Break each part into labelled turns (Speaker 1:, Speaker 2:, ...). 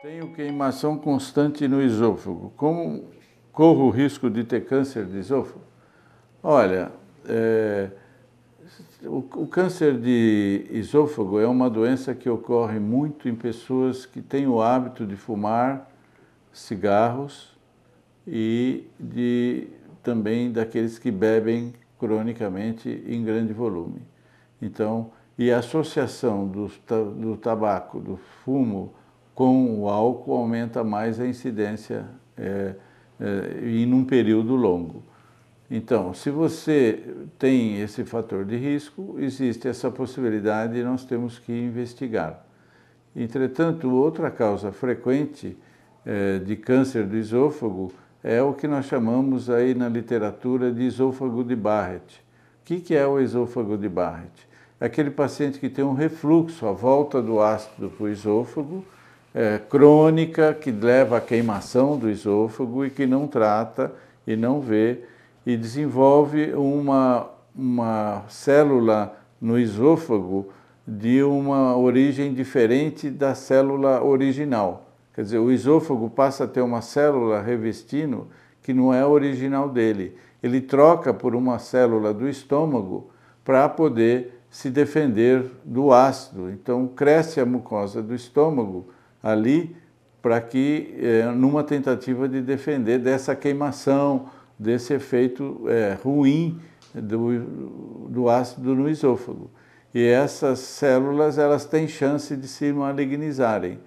Speaker 1: Tenho queimação constante no esôfago. Como corro o risco de ter câncer de esôfago? Olha, é, o, o, câncer de esôfago é uma doença que ocorre muito em pessoas que têm o hábito de fumar cigarros e de, também daqueles que bebem cronicamente em grande volume. Então, e a associação do, do tabaco, do fumo, com o álcool aumenta mais a incidência é, é, e num período longo. Então, se você tem esse fator de risco, existe essa possibilidade e nós temos que investigar. Entretanto, outra causa frequente é, de câncer do esôfago é o que nós chamamos aí na literatura de esôfago de Barrett. O que, que é o esôfago de Barrett? É aquele paciente que tem um refluxo à volta do ácido para o esôfago, é, crônica que leva à queimação do esôfago e que não trata e não vê e desenvolve uma, uma célula no esôfago de uma origem diferente da célula original. Quer dizer, o esôfago passa a ter uma célula revestindo que não é original dele. Ele troca por uma célula do estômago para poder se defender do ácido. Então, cresce a mucosa do estômago ali para que, é, numa tentativa de defender dessa queimação, desse efeito é, ruim do, do ácido no esôfago. E essas células elas têm chance de se malignizarem.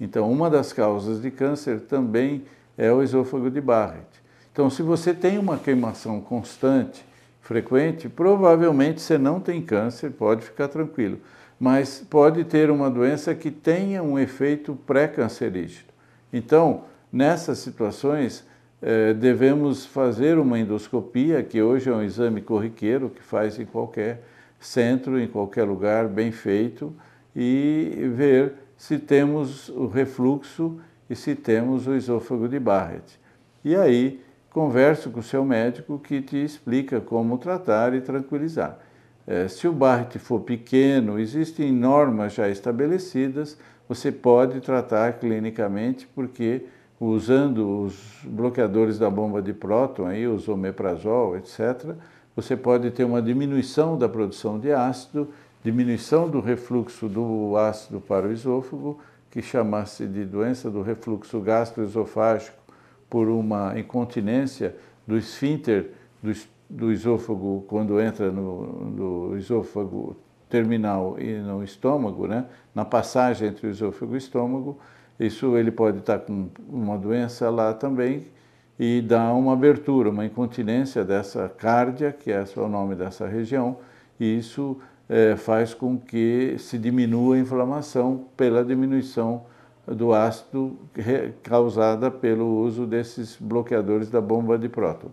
Speaker 1: Então, uma das causas de câncer também é o esôfago de Barrett. Então, se você tem uma queimação constante, frequente, provavelmente você não tem câncer, pode ficar tranquilo mas pode ter uma doença que tenha um efeito pré-cancerígeno. Então, nessas situações, eh, devemos fazer uma endoscopia, que hoje é um exame corriqueiro que faz em qualquer centro, em qualquer lugar, bem feito, e ver se temos o refluxo e se temos o esôfago de Barrett. E aí, converso com o seu médico que te explica como tratar e tranquilizar. É, se o Barrett for pequeno, existem normas já estabelecidas, você pode tratar clinicamente, porque usando os bloqueadores da bomba de próton, aí, os omeprazol, etc., você pode ter uma diminuição da produção de ácido, diminuição do refluxo do ácido para o esôfago, que chama-se de doença do refluxo gastroesofágico por uma incontinência do esfíncter do do esôfago, quando entra no, no esôfago terminal e no estômago, né? na passagem entre o esôfago e o estômago, isso ele pode estar com uma doença lá também e dá uma abertura, uma incontinência dessa cárdia, que é o nome dessa região, e isso é, faz com que se diminua a inflamação pela diminuição do ácido causada pelo uso desses bloqueadores da bomba de próton.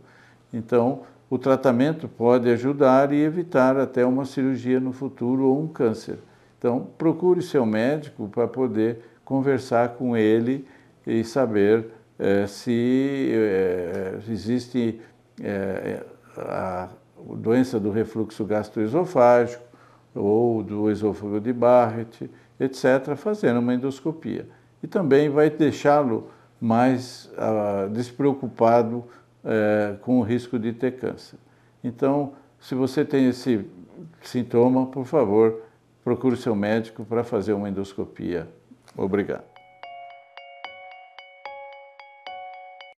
Speaker 1: Então, o tratamento pode ajudar e evitar até uma cirurgia no futuro ou um câncer. Então, procure seu médico para poder conversar com ele e saber é, se é, existe é, a doença do refluxo gastroesofágico ou do esôfago de Barrett, etc., fazendo uma endoscopia. E também vai deixá-lo mais ah, despreocupado é, com o risco de ter câncer. Então, se você tem esse sintoma, por favor, procure seu médico para fazer uma endoscopia. Obrigado.